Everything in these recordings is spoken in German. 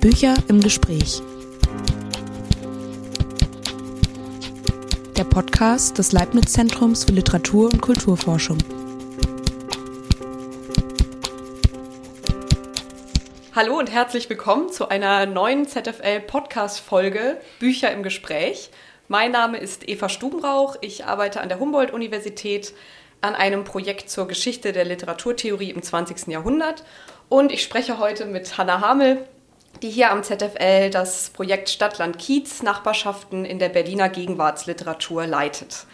Bücher im Gespräch. Der Podcast des Leibniz-Zentrums für Literatur und Kulturforschung. Hallo und herzlich willkommen zu einer neuen ZFL-Podcast-Folge Bücher im Gespräch. Mein Name ist Eva Stubenrauch. Ich arbeite an der Humboldt-Universität an einem Projekt zur Geschichte der Literaturtheorie im 20. Jahrhundert. Und ich spreche heute mit Hanna Hamel, die hier am ZFL das Projekt Stadtland Kiez Nachbarschaften in der Berliner Gegenwartsliteratur leitet.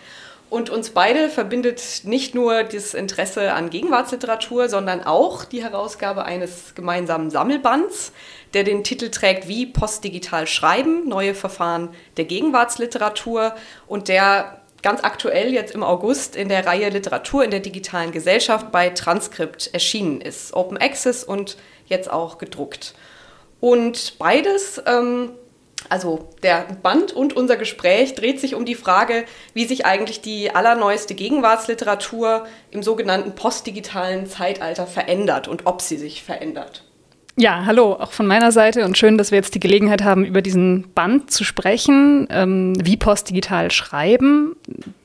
Und uns beide verbindet nicht nur das Interesse an Gegenwartsliteratur, sondern auch die Herausgabe eines gemeinsamen Sammelbands, der den Titel trägt Wie postdigital schreiben, neue Verfahren der Gegenwartsliteratur und der ganz aktuell jetzt im August in der Reihe Literatur in der digitalen Gesellschaft bei Transkript erschienen ist. Open Access und jetzt auch gedruckt. Und beides, ähm, also der Band und unser Gespräch, dreht sich um die Frage, wie sich eigentlich die allerneueste Gegenwartsliteratur im sogenannten postdigitalen Zeitalter verändert und ob sie sich verändert. Ja, hallo, auch von meiner Seite und schön, dass wir jetzt die Gelegenheit haben, über diesen Band zu sprechen, ähm, wie postdigital schreiben.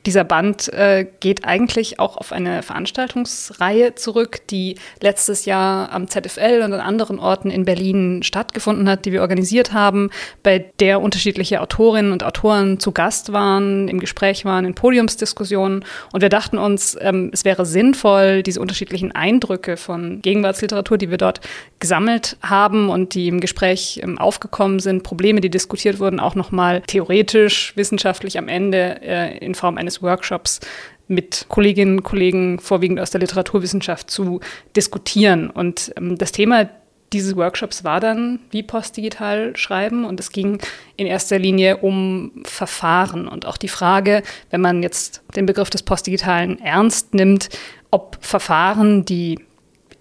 Dieser Band äh, geht eigentlich auch auf eine Veranstaltungsreihe zurück, die letztes Jahr am ZFL und an anderen Orten in Berlin stattgefunden hat, die wir organisiert haben, bei der unterschiedliche Autorinnen und Autoren zu Gast waren, im Gespräch waren, in Podiumsdiskussionen. Und wir dachten uns, ähm, es wäre sinnvoll, diese unterschiedlichen Eindrücke von Gegenwartsliteratur, die wir dort gesammelt haben und die im Gespräch ähm, aufgekommen sind, Probleme, die diskutiert wurden, auch nochmal theoretisch, wissenschaftlich am Ende äh, in Form eines Workshops mit Kolleginnen und Kollegen, vorwiegend aus der Literaturwissenschaft, zu diskutieren. Und ähm, das Thema dieses Workshops war dann, wie postdigital schreiben. Und es ging in erster Linie um Verfahren und auch die Frage, wenn man jetzt den Begriff des Postdigitalen ernst nimmt, ob Verfahren, die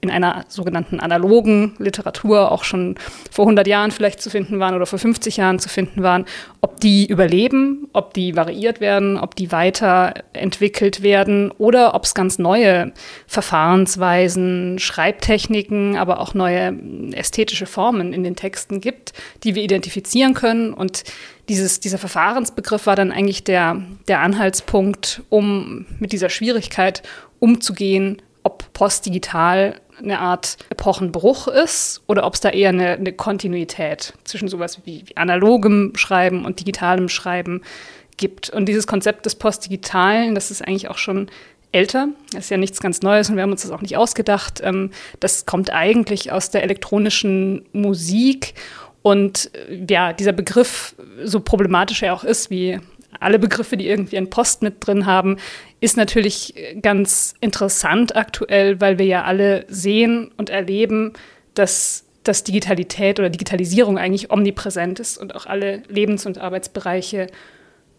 in einer sogenannten analogen Literatur auch schon vor 100 Jahren vielleicht zu finden waren oder vor 50 Jahren zu finden waren, ob die überleben, ob die variiert werden, ob die weiterentwickelt werden oder ob es ganz neue Verfahrensweisen, Schreibtechniken, aber auch neue ästhetische Formen in den Texten gibt, die wir identifizieren können. Und dieses, dieser Verfahrensbegriff war dann eigentlich der, der Anhaltspunkt, um mit dieser Schwierigkeit umzugehen, postdigital eine Art Epochenbruch ist oder ob es da eher eine, eine Kontinuität zwischen sowas wie, wie analogem Schreiben und digitalem Schreiben gibt. Und dieses Konzept des Postdigitalen, das ist eigentlich auch schon älter. Das ist ja nichts ganz Neues und wir haben uns das auch nicht ausgedacht. Ähm, das kommt eigentlich aus der elektronischen Musik. Und äh, ja, dieser Begriff, so problematisch er auch ist, wie alle Begriffe, die irgendwie ein Post mit drin haben, ist natürlich ganz interessant aktuell, weil wir ja alle sehen und erleben, dass dass Digitalität oder Digitalisierung eigentlich omnipräsent ist und auch alle Lebens- und Arbeitsbereiche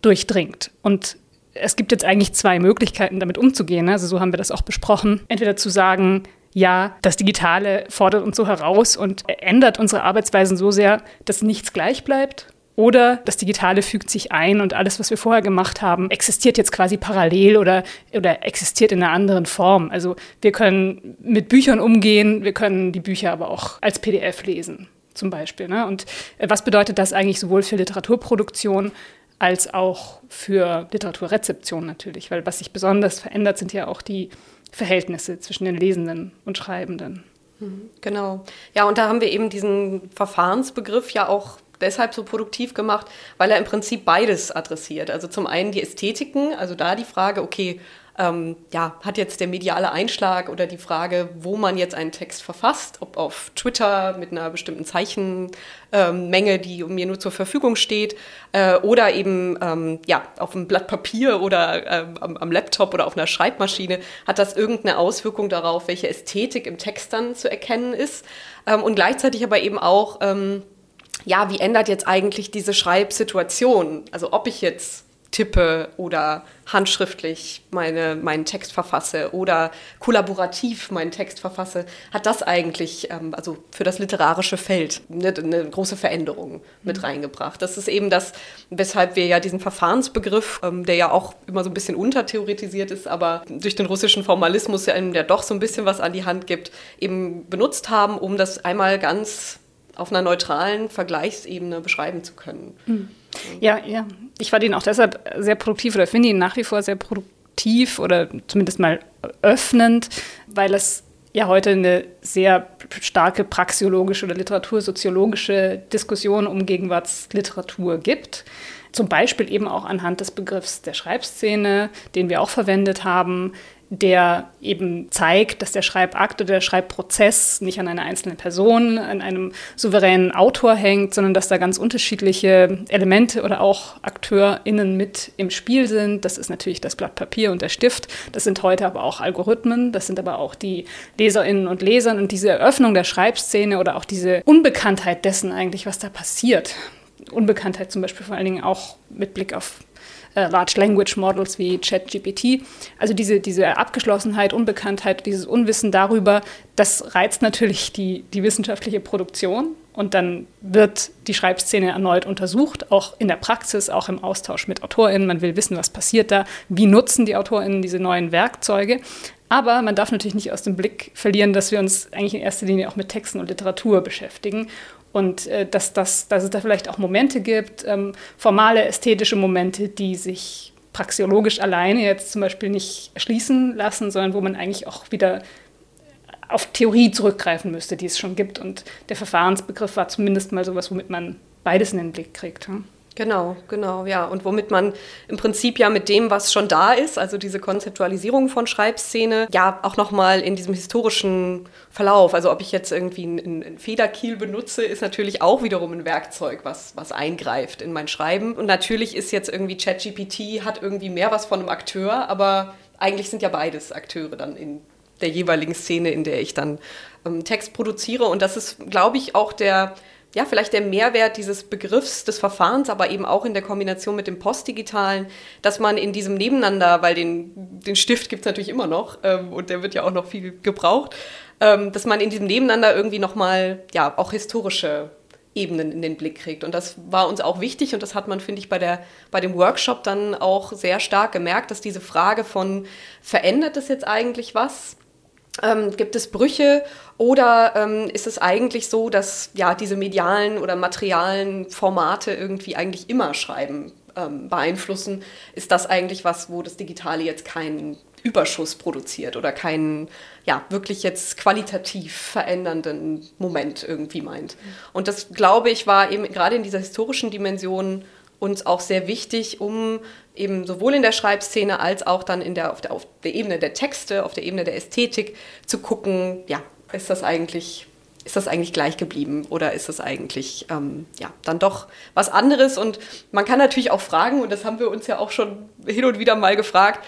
durchdringt. Und es gibt jetzt eigentlich zwei Möglichkeiten, damit umzugehen. Also so haben wir das auch besprochen. Entweder zu sagen, ja, das Digitale fordert uns so heraus und ändert unsere Arbeitsweisen so sehr, dass nichts gleich bleibt. Oder das Digitale fügt sich ein und alles, was wir vorher gemacht haben, existiert jetzt quasi parallel oder, oder existiert in einer anderen Form. Also wir können mit Büchern umgehen, wir können die Bücher aber auch als PDF lesen, zum Beispiel. Ne? Und äh, was bedeutet das eigentlich sowohl für Literaturproduktion als auch für Literaturrezeption natürlich? Weil was sich besonders verändert, sind ja auch die Verhältnisse zwischen den Lesenden und Schreibenden. Mhm, genau. Ja, und da haben wir eben diesen Verfahrensbegriff ja auch deshalb so produktiv gemacht, weil er im Prinzip beides adressiert. Also zum einen die Ästhetiken, also da die Frage, okay, ähm, ja, hat jetzt der mediale Einschlag oder die Frage, wo man jetzt einen Text verfasst, ob auf Twitter mit einer bestimmten Zeichenmenge, ähm, die mir nur zur Verfügung steht, äh, oder eben ähm, ja, auf einem Blatt Papier oder äh, am, am, Laptop oder auf einer Schreibmaschine, hat das irgendeine Auswirkung darauf, welche Ästhetik im Text dann zu erkennen ist. Ähm, und gleichzeitig aber eben auch, ähm, ja, wie ändert jetzt eigentlich diese Schreibsituation? Also ob ich jetzt tippe oder handschriftlich meine, meinen Text verfasse oder kollaborativ meinen Text verfasse, hat das eigentlich, ähm, also für das literarische Feld, eine, eine große Veränderung mit mhm. reingebracht. Das ist eben das, weshalb wir ja diesen Verfahrensbegriff, ähm, der ja auch immer so ein bisschen untertheoretisiert ist, aber durch den russischen Formalismus ja einem der doch so ein bisschen was an die Hand gibt, eben benutzt haben, um das einmal ganz auf einer neutralen Vergleichsebene beschreiben zu können. Mhm. Ja, ja. Ich fand ihn auch deshalb sehr produktiv oder finde ihn nach wie vor sehr produktiv oder zumindest mal öffnend, weil es ja heute eine sehr starke praxiologische oder literatursoziologische Diskussion um Gegenwartsliteratur gibt. Zum Beispiel eben auch anhand des Begriffs der Schreibszene, den wir auch verwendet haben, der eben zeigt, dass der Schreibakt oder der Schreibprozess nicht an einer einzelnen Person, an einem souveränen Autor hängt, sondern dass da ganz unterschiedliche Elemente oder auch AkteurInnen mit im Spiel sind. Das ist natürlich das Blatt Papier und der Stift. Das sind heute aber auch Algorithmen. Das sind aber auch die LeserInnen und Leser. Und diese Eröffnung der Schreibszene oder auch diese Unbekanntheit dessen eigentlich, was da passiert. Unbekanntheit zum Beispiel vor allen Dingen auch mit Blick auf äh, Large Language Models wie ChatGPT. Also diese, diese Abgeschlossenheit, Unbekanntheit, dieses Unwissen darüber, das reizt natürlich die, die wissenschaftliche Produktion. Und dann wird die Schreibszene erneut untersucht, auch in der Praxis, auch im Austausch mit AutorInnen. Man will wissen, was passiert da, wie nutzen die AutorInnen diese neuen Werkzeuge. Aber man darf natürlich nicht aus dem Blick verlieren, dass wir uns eigentlich in erster Linie auch mit Texten und Literatur beschäftigen und äh, dass, dass, dass es da vielleicht auch Momente gibt, ähm, formale, ästhetische Momente, die sich praxiologisch alleine jetzt zum Beispiel nicht erschließen lassen, sondern wo man eigentlich auch wieder auf Theorie zurückgreifen müsste, die es schon gibt. Und der Verfahrensbegriff war zumindest mal sowas, womit man beides in den Blick kriegt. Hm? Genau, genau, ja. Und womit man im Prinzip ja mit dem, was schon da ist, also diese Konzeptualisierung von Schreibszene, ja auch nochmal in diesem historischen Verlauf, also ob ich jetzt irgendwie einen Federkiel benutze, ist natürlich auch wiederum ein Werkzeug, was, was eingreift in mein Schreiben. Und natürlich ist jetzt irgendwie ChatGPT, hat irgendwie mehr was von einem Akteur, aber eigentlich sind ja beides Akteure dann in der jeweiligen Szene, in der ich dann ähm, Text produziere. Und das ist, glaube ich, auch der ja, vielleicht der Mehrwert dieses Begriffs des Verfahrens, aber eben auch in der Kombination mit dem Postdigitalen, dass man in diesem Nebeneinander, weil den, den Stift gibt es natürlich immer noch ähm, und der wird ja auch noch viel gebraucht, ähm, dass man in diesem Nebeneinander irgendwie nochmal, ja, auch historische Ebenen in den Blick kriegt. Und das war uns auch wichtig und das hat man, finde ich, bei, der, bei dem Workshop dann auch sehr stark gemerkt, dass diese Frage von, verändert es jetzt eigentlich was? Ähm, gibt es Brüche oder ähm, ist es eigentlich so, dass ja diese medialen oder materialen Formate irgendwie eigentlich immer Schreiben ähm, beeinflussen? Ist das eigentlich was, wo das Digitale jetzt keinen Überschuss produziert oder keinen ja wirklich jetzt qualitativ verändernden Moment irgendwie meint? Und das glaube ich war eben gerade in dieser historischen Dimension uns auch sehr wichtig, um eben sowohl in der Schreibszene als auch dann in der, auf, der, auf der Ebene der Texte, auf der Ebene der Ästhetik zu gucken, ja, ist das eigentlich, ist das eigentlich gleich geblieben oder ist das eigentlich ähm, ja, dann doch was anderes? Und man kann natürlich auch fragen, und das haben wir uns ja auch schon hin und wieder mal gefragt,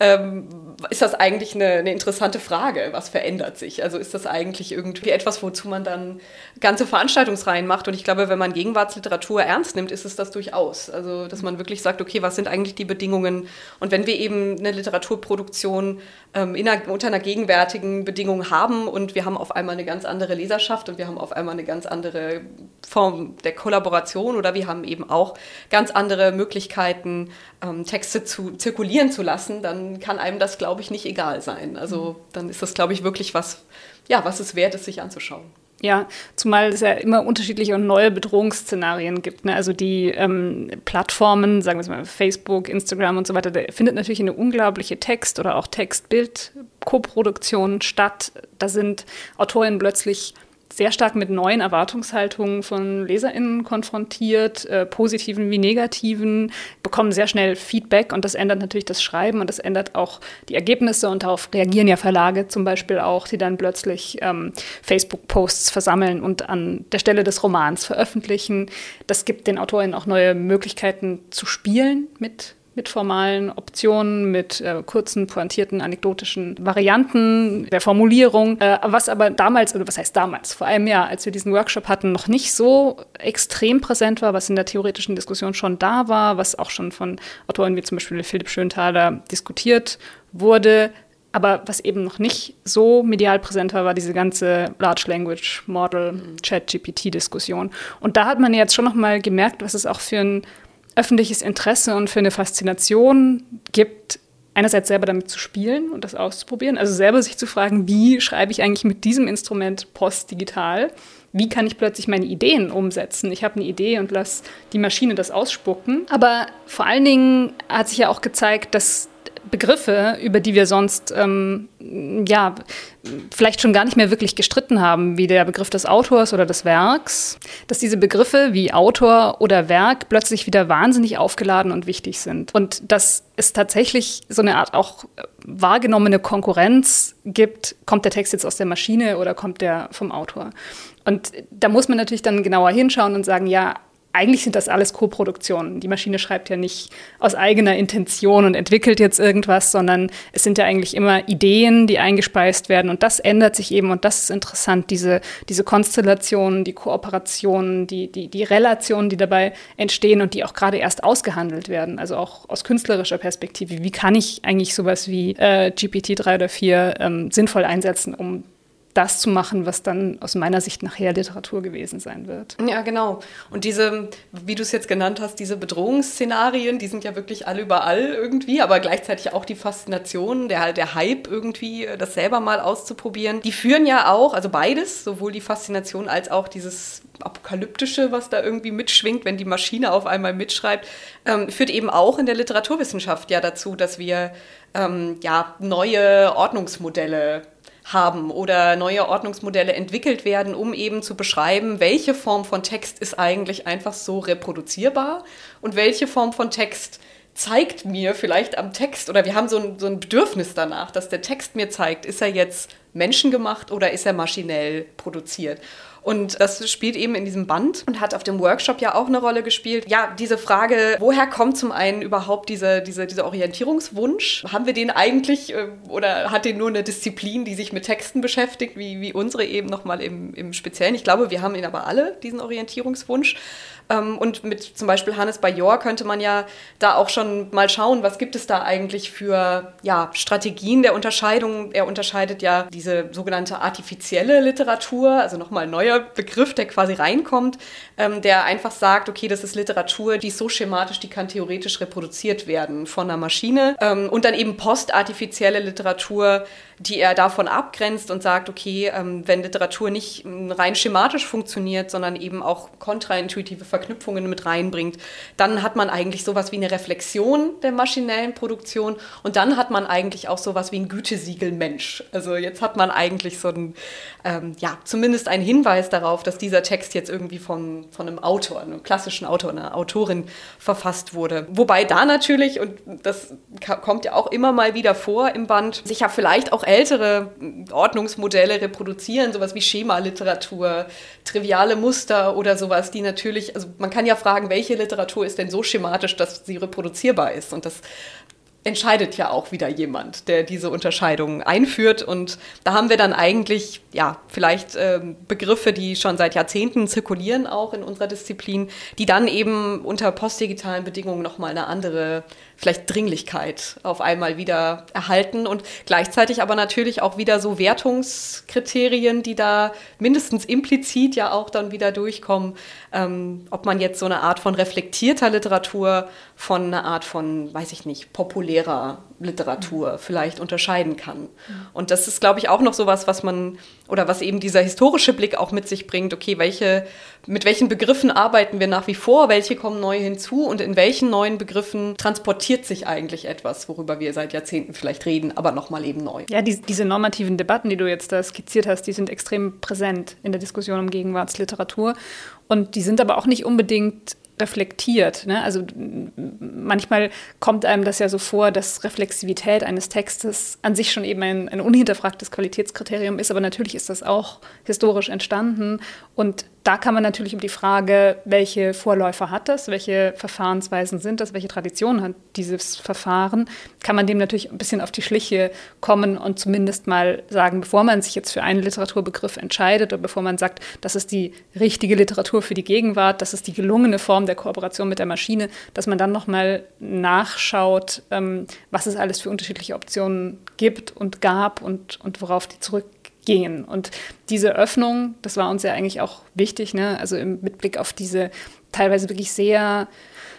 ähm, ist das eigentlich eine, eine, interessante Frage. Was verändert sich? Also ist das eigentlich irgendwie etwas, wozu man dann ganze Veranstaltungsreihen macht? Und ich glaube, wenn man Gegenwartsliteratur ernst nimmt, ist es das durchaus. Also, dass man wirklich sagt, okay, was sind eigentlich die Bedingungen? Und wenn wir eben eine Literaturproduktion ähm, einer, unter einer gegenwärtigen Bedingung haben und wir haben auf einmal eine ganz andere Leserschaft und wir haben auf einmal eine ganz andere Form der Kollaboration oder wir haben eben auch ganz andere Möglichkeiten, ähm, Texte zu zirkulieren zu lassen, dann kann einem das, glaube ich, nicht egal sein. Also dann ist das, glaube ich, wirklich was, ja, was es wert ist, sich anzuschauen. Ja, zumal es ja immer unterschiedliche und neue Bedrohungsszenarien gibt. Ne? Also die ähm, Plattformen, sagen wir mal Facebook, Instagram und so weiter, da findet natürlich eine unglaubliche Text- oder auch Text-Bild-Koproduktion statt. Da sind Autorinnen plötzlich sehr stark mit neuen Erwartungshaltungen von LeserInnen konfrontiert, äh, positiven wie negativen, bekommen sehr schnell Feedback und das ändert natürlich das Schreiben und das ändert auch die Ergebnisse und darauf reagieren ja Verlage zum Beispiel auch, die dann plötzlich ähm, Facebook-Posts versammeln und an der Stelle des Romans veröffentlichen. Das gibt den AutorInnen auch neue Möglichkeiten zu spielen mit mit formalen Optionen, mit äh, kurzen, pointierten, anekdotischen Varianten der Formulierung, äh, was aber damals, oder was heißt damals, vor einem Jahr, als wir diesen Workshop hatten, noch nicht so extrem präsent war, was in der theoretischen Diskussion schon da war, was auch schon von Autoren wie zum Beispiel Philipp Schönthaler diskutiert wurde. Aber was eben noch nicht so medial präsent war, war diese ganze Large Language Model Chat-GPT-Diskussion. Und da hat man jetzt schon noch mal gemerkt, was es auch für ein öffentliches Interesse und für eine Faszination gibt, einerseits selber damit zu spielen und das auszuprobieren, also selber sich zu fragen, wie schreibe ich eigentlich mit diesem Instrument postdigital? Wie kann ich plötzlich meine Ideen umsetzen? Ich habe eine Idee und lasse die Maschine das ausspucken. Aber vor allen Dingen hat sich ja auch gezeigt, dass Begriffe, über die wir sonst ähm, ja vielleicht schon gar nicht mehr wirklich gestritten haben, wie der Begriff des Autors oder des Werks, dass diese Begriffe wie Autor oder Werk plötzlich wieder wahnsinnig aufgeladen und wichtig sind. Und dass es tatsächlich so eine Art auch wahrgenommene Konkurrenz gibt, kommt der Text jetzt aus der Maschine oder kommt der vom Autor? Und da muss man natürlich dann genauer hinschauen und sagen, ja, eigentlich sind das alles Co-Produktionen. Die Maschine schreibt ja nicht aus eigener Intention und entwickelt jetzt irgendwas, sondern es sind ja eigentlich immer Ideen, die eingespeist werden. Und das ändert sich eben und das ist interessant, diese, diese Konstellationen, die Kooperationen, die, die, die Relationen, die dabei entstehen und die auch gerade erst ausgehandelt werden. Also auch aus künstlerischer Perspektive. Wie kann ich eigentlich sowas wie äh, GPT-3 oder 4 ähm, sinnvoll einsetzen, um das zu machen, was dann aus meiner Sicht nachher Literatur gewesen sein wird. Ja, genau. Und diese, wie du es jetzt genannt hast, diese Bedrohungsszenarien, die sind ja wirklich alle überall irgendwie, aber gleichzeitig auch die Faszination, der, der Hype irgendwie, äh, das selber mal auszuprobieren. Die führen ja auch, also beides, sowohl die Faszination als auch dieses Apokalyptische, was da irgendwie mitschwingt, wenn die Maschine auf einmal mitschreibt, ähm, führt eben auch in der Literaturwissenschaft ja dazu, dass wir ähm, ja neue Ordnungsmodelle haben oder neue Ordnungsmodelle entwickelt werden, um eben zu beschreiben, welche Form von Text ist eigentlich einfach so reproduzierbar und welche Form von Text zeigt mir vielleicht am Text oder wir haben so ein, so ein Bedürfnis danach, dass der Text mir zeigt, ist er jetzt menschengemacht oder ist er maschinell produziert. Und das spielt eben in diesem Band und hat auf dem Workshop ja auch eine Rolle gespielt. Ja, diese Frage, woher kommt zum einen überhaupt diese, diese, dieser Orientierungswunsch? Haben wir den eigentlich äh, oder hat den nur eine Disziplin, die sich mit Texten beschäftigt, wie, wie unsere eben nochmal im, im Speziellen? Ich glaube, wir haben ihn aber alle, diesen Orientierungswunsch. Ähm, und mit zum Beispiel Hannes Bajor könnte man ja da auch schon mal schauen, was gibt es da eigentlich für ja, Strategien der Unterscheidung. Er unterscheidet ja diese sogenannte artifizielle Literatur, also nochmal ein neuer Begriff, der quasi reinkommt, ähm, der einfach sagt, okay, das ist Literatur, die ist so schematisch, die kann theoretisch reproduziert werden von einer Maschine. Ähm, und dann eben postartifizielle Literatur, die er davon abgrenzt und sagt, okay, wenn Literatur nicht rein schematisch funktioniert, sondern eben auch kontraintuitive Verknüpfungen mit reinbringt, dann hat man eigentlich sowas wie eine Reflexion der maschinellen Produktion und dann hat man eigentlich auch sowas wie ein Gütesiegel Mensch. Also jetzt hat man eigentlich so ein, ähm, ja, zumindest einen Hinweis darauf, dass dieser Text jetzt irgendwie von, von einem Autor, einem klassischen Autor, einer Autorin verfasst wurde. Wobei da natürlich, und das kommt ja auch immer mal wieder vor im Band, sich ja vielleicht auch ältere Ordnungsmodelle reproduzieren, sowas wie Schemaliteratur, triviale Muster oder sowas, die natürlich, also man kann ja fragen, welche Literatur ist denn so schematisch, dass sie reproduzierbar ist? Und das entscheidet ja auch wieder jemand, der diese Unterscheidung einführt. Und da haben wir dann eigentlich, ja, vielleicht äh, Begriffe, die schon seit Jahrzehnten zirkulieren, auch in unserer Disziplin, die dann eben unter postdigitalen Bedingungen nochmal eine andere vielleicht Dringlichkeit auf einmal wieder erhalten und gleichzeitig aber natürlich auch wieder so Wertungskriterien, die da mindestens implizit ja auch dann wieder durchkommen, ähm, ob man jetzt so eine Art von reflektierter Literatur von einer Art von, weiß ich nicht, populärer Literatur mhm. vielleicht unterscheiden kann. Mhm. Und das ist, glaube ich, auch noch sowas, was man oder was eben dieser historische Blick auch mit sich bringt. Okay, welche, mit welchen Begriffen arbeiten wir nach wie vor? Welche kommen neu hinzu? Und in welchen neuen Begriffen transportiert sich eigentlich etwas, worüber wir seit Jahrzehnten vielleicht reden, aber nochmal eben neu? Ja, die, diese normativen Debatten, die du jetzt da skizziert hast, die sind extrem präsent in der Diskussion um Gegenwartsliteratur. Und die sind aber auch nicht unbedingt reflektiert. Ne? Also manchmal kommt einem das ja so vor, dass Reflexivität eines Textes an sich schon eben ein, ein unhinterfragtes Qualitätskriterium ist, aber natürlich ist das auch historisch entstanden und da kann man natürlich um die Frage, welche Vorläufer hat das, welche Verfahrensweisen sind das, welche Tradition hat dieses Verfahren, kann man dem natürlich ein bisschen auf die Schliche kommen und zumindest mal sagen, bevor man sich jetzt für einen Literaturbegriff entscheidet oder bevor man sagt, das ist die richtige Literatur für die Gegenwart, das ist die gelungene Form der Kooperation mit der Maschine, dass man dann nochmal nachschaut, ähm, was es alles für unterschiedliche Optionen gibt und gab und, und worauf die zurück gehen. Und diese Öffnung, das war uns ja eigentlich auch wichtig, ne? also im, mit Blick auf diese teilweise wirklich sehr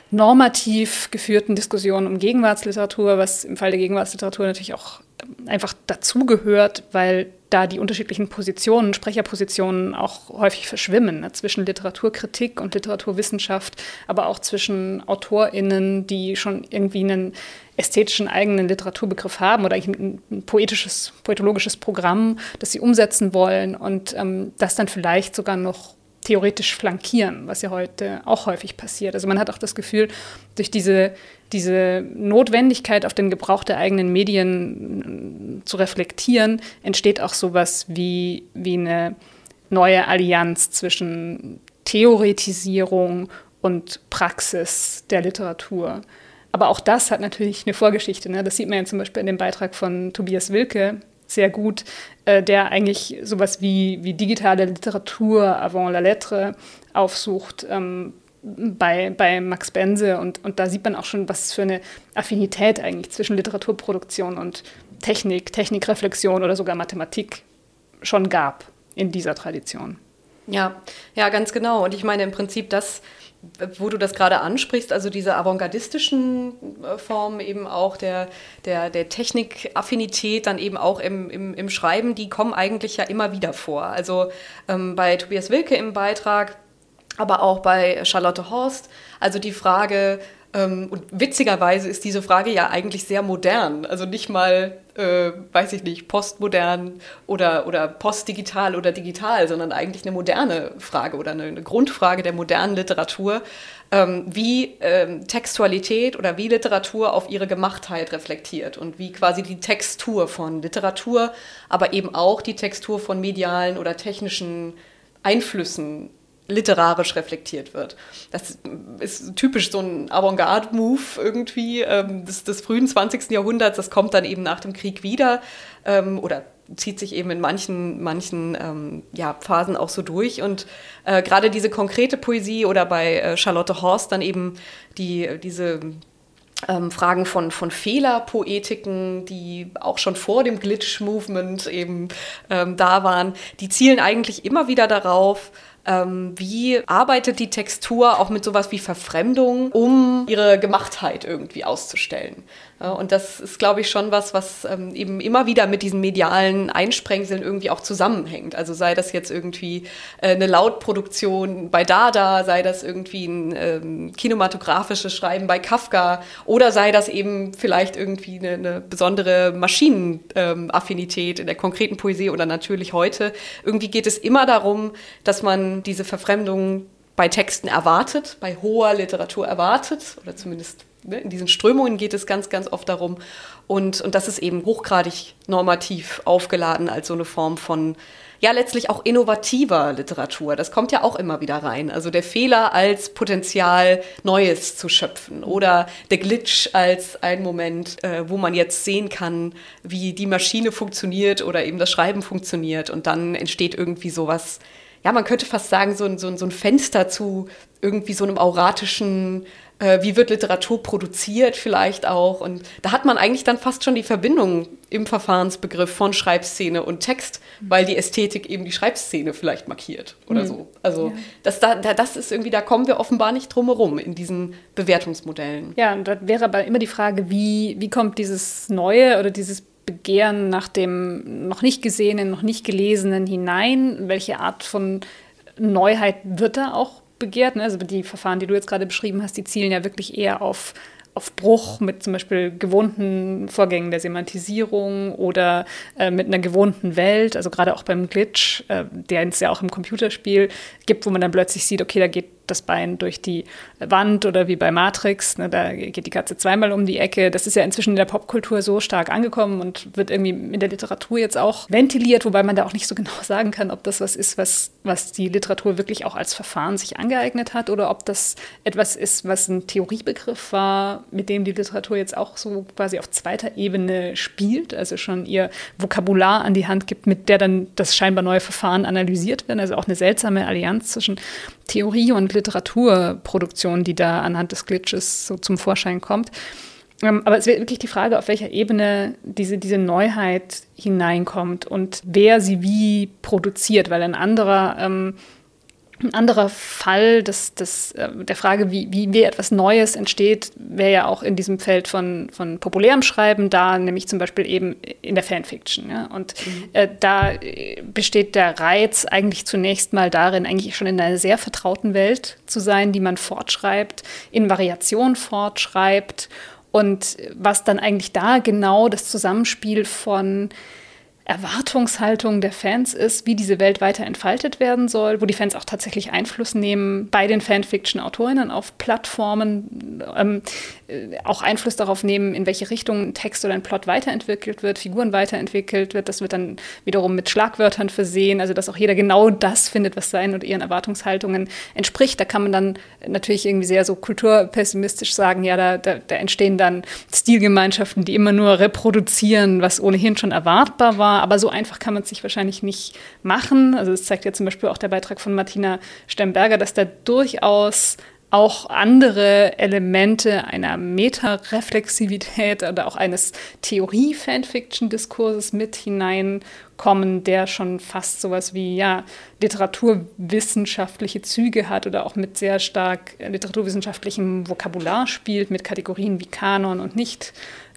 normativ geführten Diskussionen um Gegenwartsliteratur, was im Fall der Gegenwartsliteratur natürlich auch einfach dazugehört, weil da die unterschiedlichen Positionen, Sprecherpositionen auch häufig verschwimmen ne? zwischen Literaturkritik und Literaturwissenschaft, aber auch zwischen AutorInnen, die schon irgendwie einen ästhetischen eigenen Literaturbegriff haben oder ein, poetisches, poetologisches Programm, das sie umsetzen wollen und ähm, das dann vielleicht sogar noch theoretisch flankieren, was ja heute auch häufig passiert. Also man hat auch das Gefühl, durch diese, diese Notwendigkeit, auf den Gebrauch der eigenen Medien äh, zu reflektieren, entsteht auch sowas wie, wie eine neue Allianz zwischen Theoretisierung und Praxis der Literatur. Aber auch das hat natürlich eine Vorgeschichte. Ne? Das sieht man ja zum Beispiel in dem Beitrag von Tobias Wilke sehr gut, äh, der eigentlich sowas wie, wie digitale Literatur avant la lettre aufsucht. Ähm, bei, bei Max Bense und, und da sieht man auch schon, was für eine Affinität eigentlich zwischen Literaturproduktion und Technik, Technikreflexion oder sogar Mathematik schon gab in dieser Tradition. Ja, ja, ganz genau. Und ich meine im Prinzip, das, wo du das gerade ansprichst, also diese avantgardistischen äh, Formen eben auch der, der, der Technikaffinität, dann eben auch im, im, im Schreiben, die kommen eigentlich ja immer wieder vor. Also ähm, bei Tobias Wilke im Beitrag, aber auch bei Charlotte Horst, also die Frage, ähm, und witzigerweise ist diese Frage ja eigentlich sehr modern. Also nicht mal, äh, weiß ich nicht, postmodern oder, oder postdigital oder digital, sondern eigentlich eine moderne Frage oder eine, eine Grundfrage der modernen Literatur, ähm, wie ähm, Textualität oder wie Literatur auf ihre Gemachtheit reflektiert und wie quasi die Textur von Literatur, aber eben auch die Textur von medialen oder technischen Einflüssen literarisch reflektiert wird. Das ist typisch so ein Avantgarde-Move irgendwie ähm, des, des, frühen 20. Jahrhunderts. Das kommt dann eben nach dem Krieg wieder ähm, oder zieht sich eben in manchen, manchen ähm, ja, Phasen auch so durch. Und äh, gerade diese konkrete Poesie oder bei äh, Charlotte Horst dann eben die, diese ähm, Fragen von, von Fehlerpoetiken, die auch schon vor dem Glitch-Movement eben ähm, da waren, die zielen eigentlich immer wieder darauf, ähm, wie arbeitet die Textur auch mit sowas wie Verfremdung, um ihre Gemachtheit irgendwie auszustellen? Und das ist, glaube ich, schon was, was ähm, eben immer wieder mit diesen medialen Einsprengseln irgendwie auch zusammenhängt. Also sei das jetzt irgendwie äh, eine Lautproduktion bei Dada, sei das irgendwie ein ähm, kinematografisches Schreiben bei Kafka oder sei das eben vielleicht irgendwie eine, eine besondere Maschinenaffinität ähm, in der konkreten Poesie oder natürlich heute. Irgendwie geht es immer darum, dass man diese Verfremdung bei Texten erwartet, bei hoher Literatur erwartet oder zumindest Ne, in diesen Strömungen geht es ganz, ganz oft darum. Und, und das ist eben hochgradig normativ aufgeladen als so eine Form von, ja, letztlich auch innovativer Literatur. Das kommt ja auch immer wieder rein. Also der Fehler als Potenzial, Neues zu schöpfen oder der Glitch als ein Moment, äh, wo man jetzt sehen kann, wie die Maschine funktioniert oder eben das Schreiben funktioniert. Und dann entsteht irgendwie sowas, ja, man könnte fast sagen, so ein, so ein, so ein Fenster zu irgendwie so einem auratischen äh, wie wird Literatur produziert vielleicht auch. Und da hat man eigentlich dann fast schon die Verbindung im Verfahrensbegriff von Schreibszene und Text, weil die Ästhetik eben die Schreibszene vielleicht markiert oder mhm. so. Also ja. das, da, das ist irgendwie, da kommen wir offenbar nicht drum herum in diesen Bewertungsmodellen. Ja, und da wäre aber immer die Frage, wie, wie kommt dieses Neue oder dieses Begehren nach dem noch nicht Gesehenen, noch nicht Gelesenen hinein? Welche Art von Neuheit wird da auch begehrt. Ne? Also die Verfahren, die du jetzt gerade beschrieben hast, die zielen ja wirklich eher auf, auf Bruch mit zum Beispiel gewohnten Vorgängen der Semantisierung oder äh, mit einer gewohnten Welt. Also gerade auch beim Glitch, äh, der es ja auch im Computerspiel gibt, wo man dann plötzlich sieht, okay, da geht das Bein durch die Wand oder wie bei Matrix, ne, da geht die Katze zweimal um die Ecke. Das ist ja inzwischen in der Popkultur so stark angekommen und wird irgendwie in der Literatur jetzt auch ventiliert, wobei man da auch nicht so genau sagen kann, ob das was ist, was, was die Literatur wirklich auch als Verfahren sich angeeignet hat oder ob das etwas ist, was ein Theoriebegriff war, mit dem die Literatur jetzt auch so quasi auf zweiter Ebene spielt, also schon ihr Vokabular an die Hand gibt, mit der dann das scheinbar neue Verfahren analysiert werden. Also auch eine seltsame Allianz zwischen Theorie und Literaturproduktion, die da anhand des Glitches so zum Vorschein kommt. Ähm, aber es wird wirklich die Frage, auf welcher Ebene diese, diese Neuheit hineinkommt und wer sie wie produziert, weil ein anderer ähm, ein anderer Fall des, des, äh, der Frage, wie, wie, wie etwas Neues entsteht, wäre ja auch in diesem Feld von, von populärem Schreiben da, nämlich zum Beispiel eben in der Fanfiction. Ja? Und mhm. äh, da äh, besteht der Reiz eigentlich zunächst mal darin, eigentlich schon in einer sehr vertrauten Welt zu sein, die man fortschreibt, in Variation fortschreibt und was dann eigentlich da genau das Zusammenspiel von Erwartungshaltung der Fans ist, wie diese Welt weiter entfaltet werden soll, wo die Fans auch tatsächlich Einfluss nehmen bei den Fanfiction-Autorinnen auf Plattformen, ähm, äh, auch Einfluss darauf nehmen, in welche Richtung ein Text oder ein Plot weiterentwickelt wird, Figuren weiterentwickelt wird. Das wird dann wiederum mit Schlagwörtern versehen, also dass auch jeder genau das findet, was seinen und ihren Erwartungshaltungen entspricht. Da kann man dann natürlich irgendwie sehr so kulturpessimistisch sagen, ja, da, da, da entstehen dann Stilgemeinschaften, die immer nur reproduzieren, was ohnehin schon erwartbar war aber so einfach kann man es sich wahrscheinlich nicht machen. Also es zeigt ja zum Beispiel auch der Beitrag von Martina Stemberger, dass da durchaus auch andere Elemente einer Metareflexivität oder auch eines Theorie-Fanfiction-Diskurses mit hineinkommen, der schon fast sowas wie ja, literaturwissenschaftliche Züge hat oder auch mit sehr stark literaturwissenschaftlichem Vokabular spielt, mit Kategorien wie Kanon und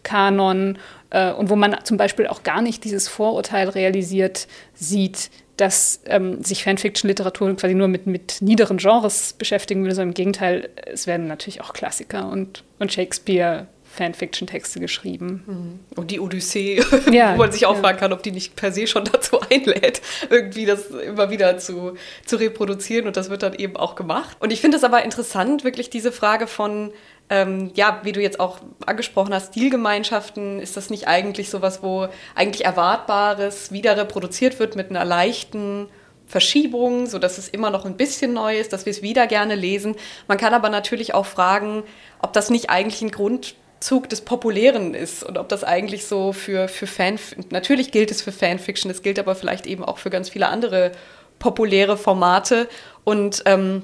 Nicht-Kanon äh, und wo man zum Beispiel auch gar nicht dieses Vorurteil realisiert sieht, dass ähm, sich Fanfiction-Literatur quasi nur mit, mit niederen Genres beschäftigen würde, sondern im Gegenteil, es werden natürlich auch Klassiker und, und Shakespeare Fanfiction-Texte geschrieben. Mhm. Und die Odyssee, ja, wo man sich auch ja. fragen kann, ob die nicht per se schon dazu einlädt, irgendwie das immer wieder zu, zu reproduzieren. Und das wird dann eben auch gemacht. Und ich finde es aber interessant, wirklich diese Frage von, ähm, ja, wie du jetzt auch angesprochen hast, Stilgemeinschaften, ist das nicht eigentlich sowas, wo eigentlich Erwartbares wieder reproduziert wird mit einer leichten Verschiebung, sodass es immer noch ein bisschen neu ist, dass wir es wieder gerne lesen. Man kann aber natürlich auch fragen, ob das nicht eigentlich ein Grundzug des Populären ist und ob das eigentlich so für, für Fan, natürlich gilt es für Fanfiction, es gilt aber vielleicht eben auch für ganz viele andere populäre Formate und ähm,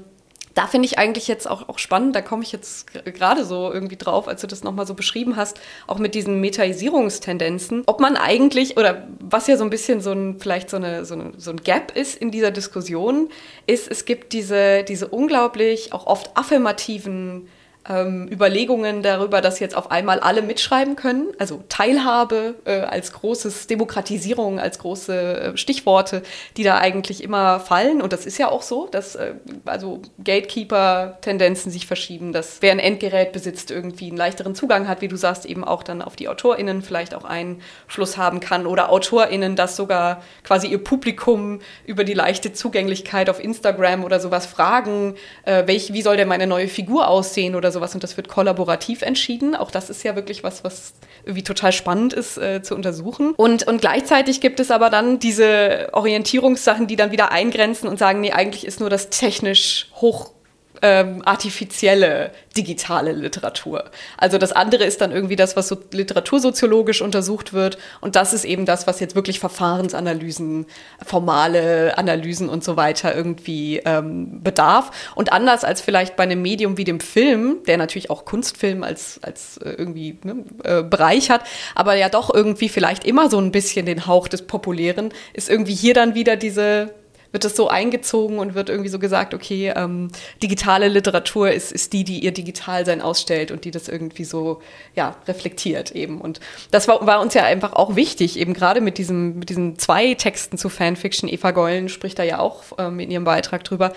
da finde ich eigentlich jetzt auch, auch spannend, da komme ich jetzt gerade so irgendwie drauf, als du das nochmal so beschrieben hast, auch mit diesen Metaisierungstendenzen, ob man eigentlich, oder was ja so ein bisschen so ein, vielleicht so, eine, so, eine, so ein Gap ist in dieser Diskussion, ist, es gibt diese, diese unglaublich auch oft affirmativen ähm, Überlegungen darüber, dass jetzt auf einmal alle mitschreiben können. Also Teilhabe äh, als großes Demokratisierung, als große äh, Stichworte, die da eigentlich immer fallen. Und das ist ja auch so, dass äh, also Gatekeeper-Tendenzen sich verschieben, dass wer ein Endgerät besitzt, irgendwie einen leichteren Zugang hat, wie du sagst, eben auch dann auf die AutorInnen vielleicht auch Einfluss haben kann oder AutorInnen, dass sogar quasi ihr Publikum über die leichte Zugänglichkeit auf Instagram oder sowas fragen, äh, welch, wie soll denn meine neue Figur aussehen oder oder sowas und das wird kollaborativ entschieden. Auch das ist ja wirklich was, was irgendwie total spannend ist äh, zu untersuchen. Und, und gleichzeitig gibt es aber dann diese Orientierungssachen, die dann wieder eingrenzen und sagen, nee, eigentlich ist nur das technisch hoch ähm, artifizielle digitale Literatur. Also das andere ist dann irgendwie das, was so literatursoziologisch untersucht wird und das ist eben das, was jetzt wirklich Verfahrensanalysen, formale Analysen und so weiter irgendwie ähm, bedarf. Und anders als vielleicht bei einem Medium wie dem Film, der natürlich auch Kunstfilm als, als äh, irgendwie ne, äh, Bereich hat, aber ja doch irgendwie vielleicht immer so ein bisschen den Hauch des Populären, ist irgendwie hier dann wieder diese wird das so eingezogen und wird irgendwie so gesagt, okay, ähm, digitale Literatur ist, ist die, die ihr Digitalsein ausstellt und die das irgendwie so ja, reflektiert eben. Und das war, war uns ja einfach auch wichtig, eben gerade mit, diesem, mit diesen zwei Texten zu Fanfiction. Eva Geulen spricht da ja auch ähm, in ihrem Beitrag drüber,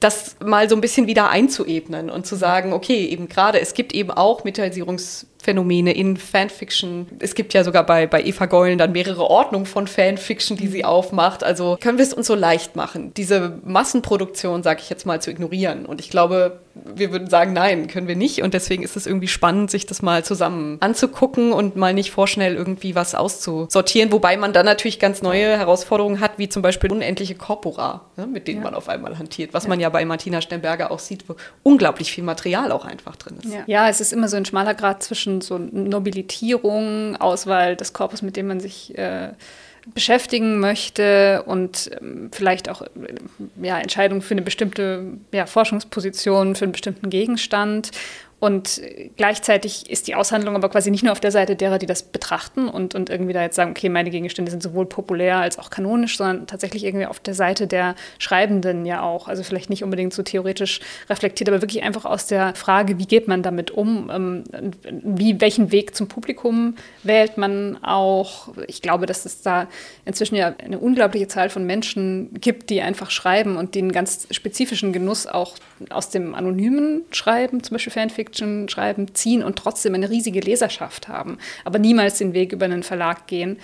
das mal so ein bisschen wieder einzuebnen und zu sagen, okay, eben gerade, es gibt eben auch Medialisierungsphänomene in Fanfiction. Es gibt ja sogar bei, bei Eva Geulen dann mehrere Ordnungen von Fanfiction, die sie aufmacht. Also können wir es uns so leicht leicht machen, diese Massenproduktion, sage ich jetzt mal, zu ignorieren. Und ich glaube, wir würden sagen, nein, können wir nicht. Und deswegen ist es irgendwie spannend, sich das mal zusammen anzugucken und mal nicht vorschnell irgendwie was auszusortieren. Wobei man dann natürlich ganz neue Herausforderungen hat, wie zum Beispiel unendliche Corpora, ne, mit denen ja. man auf einmal hantiert. Was ja. man ja bei Martina Sternberger auch sieht, wo unglaublich viel Material auch einfach drin ist. Ja. ja, es ist immer so ein schmaler Grad zwischen so Nobilitierung, Auswahl des Korpus, mit dem man sich äh, beschäftigen möchte und ähm, vielleicht auch ja, Entscheidungen für eine bestimmte ja, Forschungsposition, für einen bestimmten Gegenstand und gleichzeitig ist die Aushandlung aber quasi nicht nur auf der Seite derer, die das betrachten und, und irgendwie da jetzt sagen, okay, meine Gegenstände sind sowohl populär als auch kanonisch, sondern tatsächlich irgendwie auf der Seite der Schreibenden ja auch. Also vielleicht nicht unbedingt so theoretisch reflektiert, aber wirklich einfach aus der Frage, wie geht man damit um? Ähm, wie, welchen Weg zum Publikum wählt man auch? Ich glaube, dass es da inzwischen ja eine unglaubliche Zahl von Menschen gibt, die einfach schreiben und einen ganz spezifischen Genuss auch aus dem anonymen Schreiben, zum Beispiel Fanfiction, Fiction schreiben, ziehen und trotzdem eine riesige Leserschaft haben, aber niemals den Weg über einen Verlag gehen.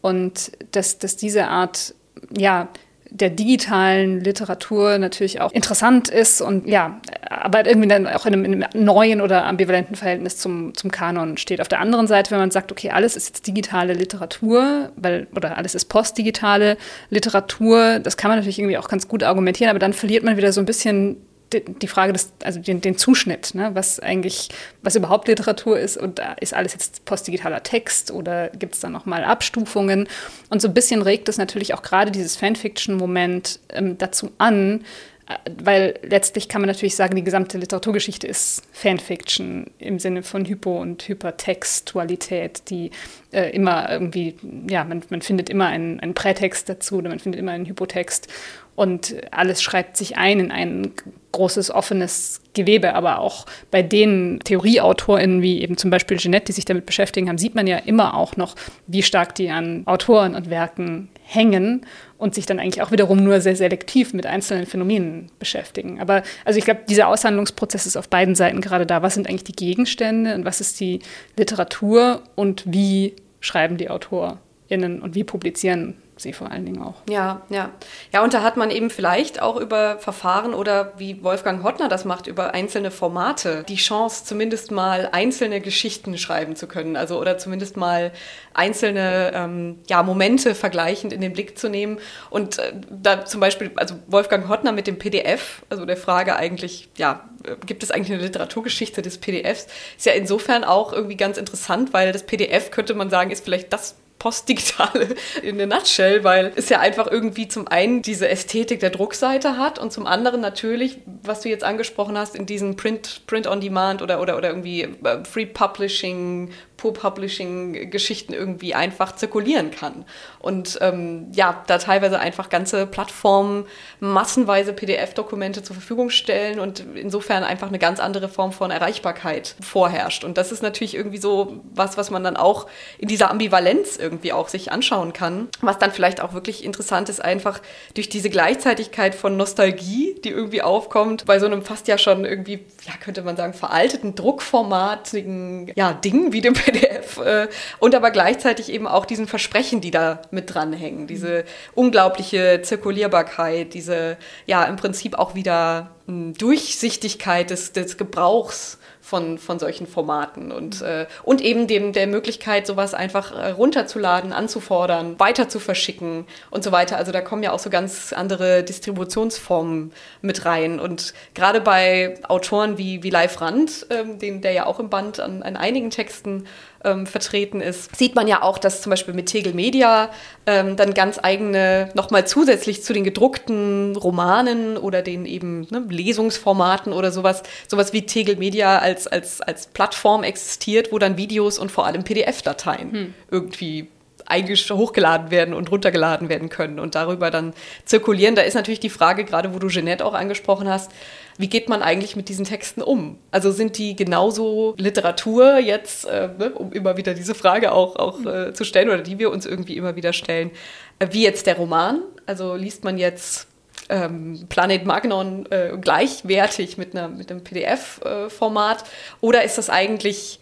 Und dass, dass diese Art, ja, der digitalen Literatur natürlich auch interessant ist und ja, aber irgendwie dann auch in einem, in einem, neuen oder ambivalenten Verhältnis zum, zum Kanon steht. Auf der anderen Seite, wenn man sagt, okay, alles ist jetzt digitale Literatur, weil, oder alles ist postdigitale Literatur, das kann man natürlich irgendwie auch ganz gut argumentieren, aber dann verliert man wieder so ein bisschen die Frage des, also den, den Zuschnitt, ne, was eigentlich, was überhaupt Literatur ist und da ist alles jetzt postdigitaler Text oder gibt es da nochmal Abstufungen? Und so ein bisschen regt es natürlich auch gerade dieses Fanfiction-Moment ähm, dazu an, äh, weil letztlich kann man natürlich sagen, die gesamte Literaturgeschichte ist Fanfiction im Sinne von Hypo- und Hypertextualität, die äh, immer irgendwie, ja, man, man findet immer einen, einen Prätext dazu oder man findet immer einen Hypotext und alles schreibt sich ein in ein großes offenes Gewebe. Aber auch bei den TheorieautorInnen wie eben zum Beispiel Jeanette, die sich damit beschäftigen haben, sieht man ja immer auch noch, wie stark die an Autoren und Werken hängen und sich dann eigentlich auch wiederum nur sehr selektiv mit einzelnen Phänomenen beschäftigen. Aber also ich glaube, dieser Aushandlungsprozess ist auf beiden Seiten gerade da. Was sind eigentlich die Gegenstände und was ist die Literatur und wie schreiben die AutorInnen und wie publizieren sie vor allen Dingen auch. Ja, ja. Ja, und da hat man eben vielleicht auch über Verfahren oder wie Wolfgang Hottner das macht, über einzelne Formate die Chance, zumindest mal einzelne Geschichten schreiben zu können. Also oder zumindest mal einzelne ähm, ja, Momente vergleichend in den Blick zu nehmen. Und äh, da zum Beispiel, also Wolfgang Hottner mit dem PDF, also der Frage eigentlich, ja, äh, gibt es eigentlich eine Literaturgeschichte des PDFs, ist ja insofern auch irgendwie ganz interessant, weil das PDF könnte man sagen, ist vielleicht das Postdigitale in der Nutshell, weil es ja einfach irgendwie zum einen diese Ästhetik der Druckseite hat und zum anderen natürlich, was du jetzt angesprochen hast, in diesen Print, Print on Demand oder, oder, oder irgendwie äh, Free Publishing Pur-Publishing-Geschichten irgendwie einfach zirkulieren kann. Und ähm, ja, da teilweise einfach ganze Plattformen massenweise PDF-Dokumente zur Verfügung stellen und insofern einfach eine ganz andere Form von Erreichbarkeit vorherrscht. Und das ist natürlich irgendwie so was, was man dann auch in dieser Ambivalenz irgendwie auch sich anschauen kann. Was dann vielleicht auch wirklich interessant ist, einfach durch diese Gleichzeitigkeit von Nostalgie, die irgendwie aufkommt, bei so einem fast ja schon irgendwie, ja, könnte man sagen, veralteten, druckformatigen ja, Ding wie dem PDF PDF äh, und aber gleichzeitig eben auch diesen Versprechen, die da mit dranhängen, diese unglaubliche Zirkulierbarkeit, diese ja im Prinzip auch wieder hm, Durchsichtigkeit des, des Gebrauchs von, von solchen Formaten und, äh, und eben dem, der Möglichkeit, sowas einfach äh, runterzuladen, anzufordern, weiter zu verschicken und so weiter. Also da kommen ja auch so ganz andere Distributionsformen mit rein. Und gerade bei Autoren wie, wie Leif Rand, ähm, den, der ja auch im Band an, an einigen Texten ähm, vertreten ist, sieht man ja auch, dass zum Beispiel mit Tegel Media ähm, dann ganz eigene, nochmal zusätzlich zu den gedruckten Romanen oder den eben ne, Lesungsformaten oder sowas, sowas wie Tegel Media als, als, als Plattform existiert, wo dann Videos und vor allem PDF-Dateien hm. irgendwie hochgeladen werden und runtergeladen werden können und darüber dann zirkulieren. Da ist natürlich die Frage, gerade wo du Jeanette auch angesprochen hast, wie geht man eigentlich mit diesen Texten um? Also sind die genauso Literatur jetzt, äh, ne, um immer wieder diese Frage auch, auch äh, zu stellen oder die wir uns irgendwie immer wieder stellen, äh, wie jetzt der Roman? Also liest man jetzt ähm, Planet Magnon äh, gleichwertig mit, einer, mit einem PDF-Format oder ist das eigentlich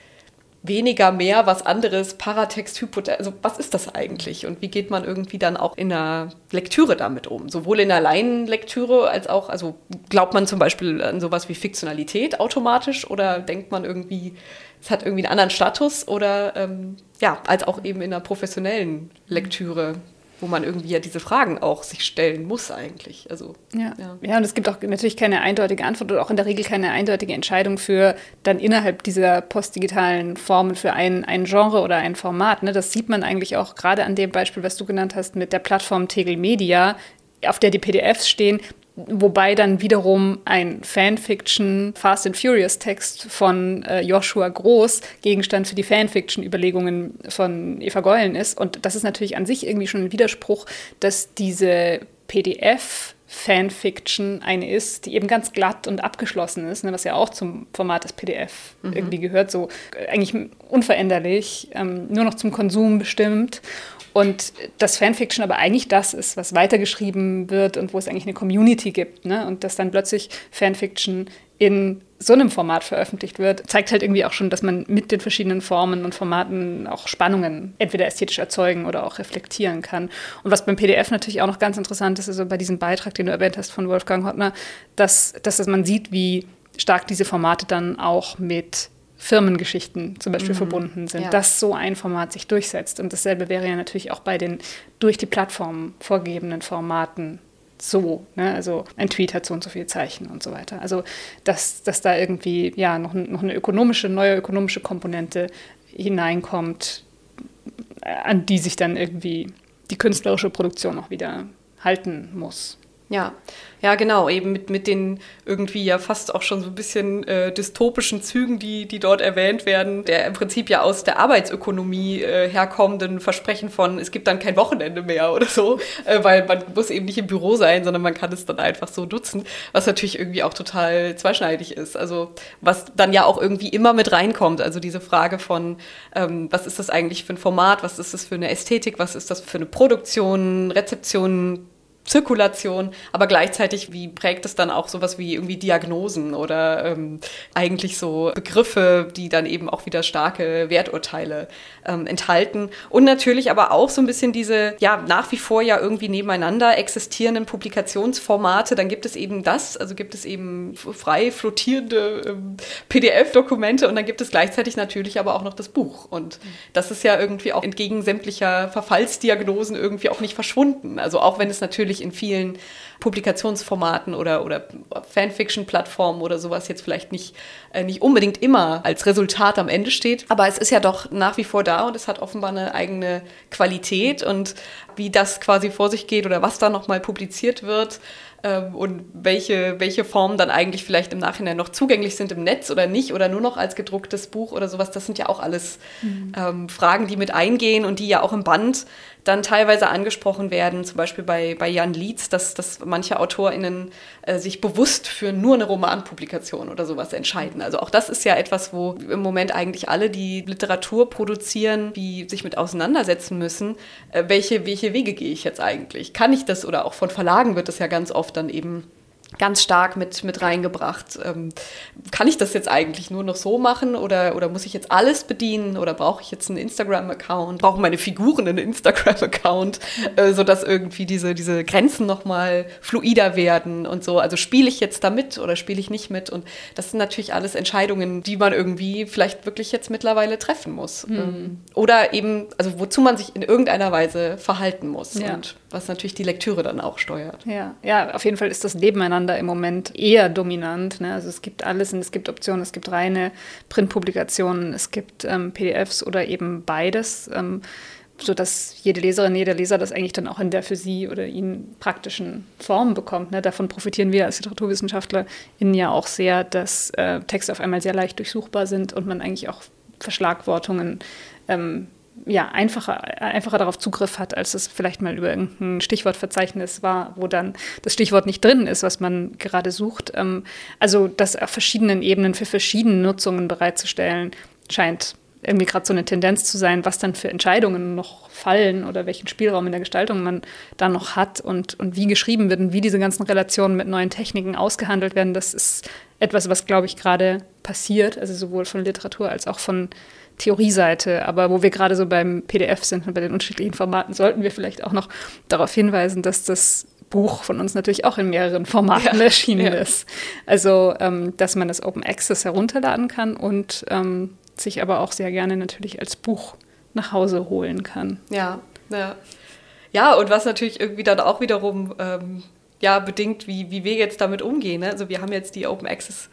weniger mehr, was anderes, Paratext, Hypotext, also was ist das eigentlich und wie geht man irgendwie dann auch in der Lektüre damit um? Sowohl in der Laienlektüre als auch, also glaubt man zum Beispiel an sowas wie Fiktionalität automatisch oder denkt man irgendwie, es hat irgendwie einen anderen Status oder ähm, ja, als auch eben in der professionellen Lektüre wo man irgendwie ja diese Fragen auch sich stellen muss eigentlich. Also, ja. ja. Ja. und es gibt auch natürlich keine eindeutige Antwort oder auch in der Regel keine eindeutige Entscheidung für dann innerhalb dieser postdigitalen Formen für ein, ein Genre oder ein Format. Ne? Das sieht man eigentlich auch gerade an dem Beispiel, was du genannt hast mit der Plattform Tegel Media, auf der die PDFs stehen, Wobei dann wiederum ein Fanfiction Fast and Furious Text von äh, Joshua Groß Gegenstand für die Fanfiction-Überlegungen von Eva Geulen ist. Und das ist natürlich an sich irgendwie schon ein Widerspruch, dass diese PDF Fanfiction eine ist, die eben ganz glatt und abgeschlossen ist, ne, was ja auch zum Format des PDF mhm. irgendwie gehört, so äh, eigentlich unveränderlich, ähm, nur noch zum Konsum bestimmt. Und das Fanfiction aber eigentlich das ist, was weitergeschrieben wird und wo es eigentlich eine Community gibt. Ne? Und dass dann plötzlich Fanfiction in so einem Format veröffentlicht wird, zeigt halt irgendwie auch schon, dass man mit den verschiedenen Formen und Formaten auch Spannungen entweder ästhetisch erzeugen oder auch reflektieren kann. Und was beim PDF natürlich auch noch ganz interessant ist, also bei diesem Beitrag, den du erwähnt hast von Wolfgang Hottner, dass, dass man sieht, wie stark diese Formate dann auch mit Firmengeschichten zum Beispiel mhm. verbunden sind, ja. dass so ein Format sich durchsetzt. Und dasselbe wäre ja natürlich auch bei den durch die Plattform vorgegebenen Formaten so. Ne? Also ein Tweet hat so und so viele Zeichen und so weiter. Also dass, dass da irgendwie ja noch, noch eine ökonomische, neue ökonomische Komponente hineinkommt, an die sich dann irgendwie die künstlerische Produktion auch wieder halten muss. Ja, ja, genau, eben mit, mit den irgendwie ja fast auch schon so ein bisschen äh, dystopischen Zügen, die, die dort erwähnt werden, der im Prinzip ja aus der Arbeitsökonomie äh, herkommenden Versprechen von, es gibt dann kein Wochenende mehr oder so, äh, weil man muss eben nicht im Büro sein, sondern man kann es dann einfach so nutzen, was natürlich irgendwie auch total zweischneidig ist. Also was dann ja auch irgendwie immer mit reinkommt, also diese Frage von, ähm, was ist das eigentlich für ein Format, was ist das für eine Ästhetik, was ist das für eine Produktion, Rezeption, Zirkulation, aber gleichzeitig, wie prägt es dann auch sowas wie irgendwie Diagnosen oder ähm, eigentlich so Begriffe, die dann eben auch wieder starke Werturteile ähm, enthalten. Und natürlich aber auch so ein bisschen diese, ja, nach wie vor ja irgendwie nebeneinander existierenden Publikationsformate. Dann gibt es eben das, also gibt es eben frei flottierende ähm, PDF-Dokumente und dann gibt es gleichzeitig natürlich aber auch noch das Buch. Und das ist ja irgendwie auch entgegen sämtlicher Verfallsdiagnosen irgendwie auch nicht verschwunden. Also auch wenn es natürlich in vielen Publikationsformaten oder, oder Fanfiction-Plattformen oder sowas jetzt vielleicht nicht, äh, nicht unbedingt immer als Resultat am Ende steht. Aber es ist ja doch nach wie vor da und es hat offenbar eine eigene Qualität und wie das quasi vor sich geht oder was da nochmal publiziert wird, ähm, und welche, welche Formen dann eigentlich vielleicht im Nachhinein noch zugänglich sind im Netz oder nicht oder nur noch als gedrucktes Buch oder sowas. Das sind ja auch alles mhm. ähm, Fragen, die mit eingehen und die ja auch im Band dann teilweise angesprochen werden, zum Beispiel bei, bei Jan Lietz, dass, dass manche AutorInnen äh, sich bewusst für nur eine Romanpublikation oder sowas entscheiden. Also auch das ist ja etwas, wo im Moment eigentlich alle, die Literatur produzieren, die sich mit auseinandersetzen müssen, äh, welche, welche Wege gehe ich jetzt eigentlich? Kann ich das oder auch von Verlagen wird das ja ganz oft dann eben ganz stark mit, mit reingebracht. Ähm, kann ich das jetzt eigentlich nur noch so machen oder, oder muss ich jetzt alles bedienen oder brauche ich jetzt einen Instagram-Account? Brauchen meine Figuren einen Instagram-Account, äh, sodass irgendwie diese, diese Grenzen nochmal fluider werden und so. Also spiele ich jetzt da mit oder spiele ich nicht mit? Und das sind natürlich alles Entscheidungen, die man irgendwie vielleicht wirklich jetzt mittlerweile treffen muss. Mhm. oder eben, also wozu man sich in irgendeiner Weise verhalten muss ja. und was natürlich die Lektüre dann auch steuert. Ja, ja auf jeden Fall ist das Nebeneinander im Moment eher dominant. Ne? Also es gibt alles und es gibt Optionen, es gibt reine Printpublikationen, es gibt ähm, PDFs oder eben beides. Ähm, sodass jede Leserin, jeder Leser das eigentlich dann auch in der für sie oder ihn praktischen Form bekommt. Ne? Davon profitieren wir als LiteraturwissenschaftlerInnen ja auch sehr, dass äh, Texte auf einmal sehr leicht durchsuchbar sind und man eigentlich auch Verschlagwortungen ähm, ja, einfacher, einfacher darauf Zugriff hat, als es vielleicht mal über irgendein Stichwortverzeichnis war, wo dann das Stichwort nicht drin ist, was man gerade sucht. Ähm, also das auf verschiedenen Ebenen für verschiedene Nutzungen bereitzustellen, scheint irgendwie gerade so eine Tendenz zu sein, was dann für Entscheidungen noch fallen oder welchen Spielraum in der Gestaltung man da noch hat und, und wie geschrieben wird und wie diese ganzen Relationen mit neuen Techniken ausgehandelt werden. Das ist etwas, was, glaube ich, gerade passiert, also sowohl von Literatur als auch von Theorieseite. Aber wo wir gerade so beim PDF sind und bei den unterschiedlichen Formaten, sollten wir vielleicht auch noch darauf hinweisen, dass das Buch von uns natürlich auch in mehreren Formaten ja, erschienen ja. ist. Also, ähm, dass man das Open Access herunterladen kann und ähm, sich aber auch sehr gerne natürlich als Buch nach Hause holen kann. Ja, ja. Ja, und was natürlich irgendwie dann auch wiederum ähm, ja, bedingt, wie, wie wir jetzt damit umgehen. Ne? Also wir haben jetzt die Open Access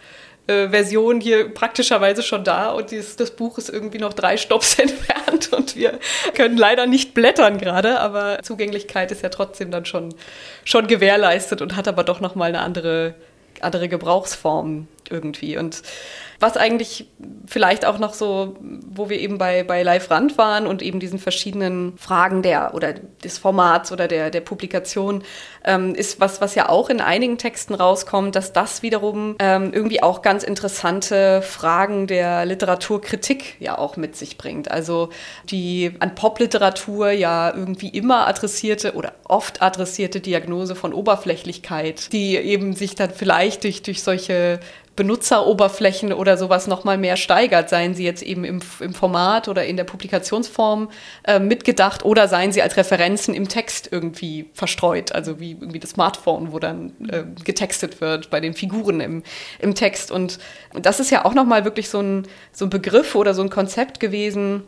äh, Version hier praktischerweise schon da und dieses, das Buch ist irgendwie noch drei Stops entfernt und wir können leider nicht blättern gerade, aber Zugänglichkeit ist ja trotzdem dann schon, schon gewährleistet und hat aber doch nochmal eine andere, andere Gebrauchsform irgendwie. Und was eigentlich vielleicht auch noch so, wo wir eben bei, bei Live Rand waren und eben diesen verschiedenen Fragen der oder des Formats oder der, der Publikation, ähm, ist was, was ja auch in einigen Texten rauskommt, dass das wiederum ähm, irgendwie auch ganz interessante Fragen der Literaturkritik ja auch mit sich bringt. Also die an Popliteratur ja irgendwie immer adressierte oder oft adressierte Diagnose von Oberflächlichkeit, die eben sich dann vielleicht durch, durch solche Benutzeroberflächen oder sowas nochmal mehr steigert, seien sie jetzt eben im, im Format oder in der Publikationsform äh, mitgedacht oder seien sie als Referenzen im Text irgendwie verstreut, also wie irgendwie das Smartphone, wo dann äh, getextet wird bei den Figuren im, im Text. Und das ist ja auch nochmal wirklich so ein, so ein Begriff oder so ein Konzept gewesen,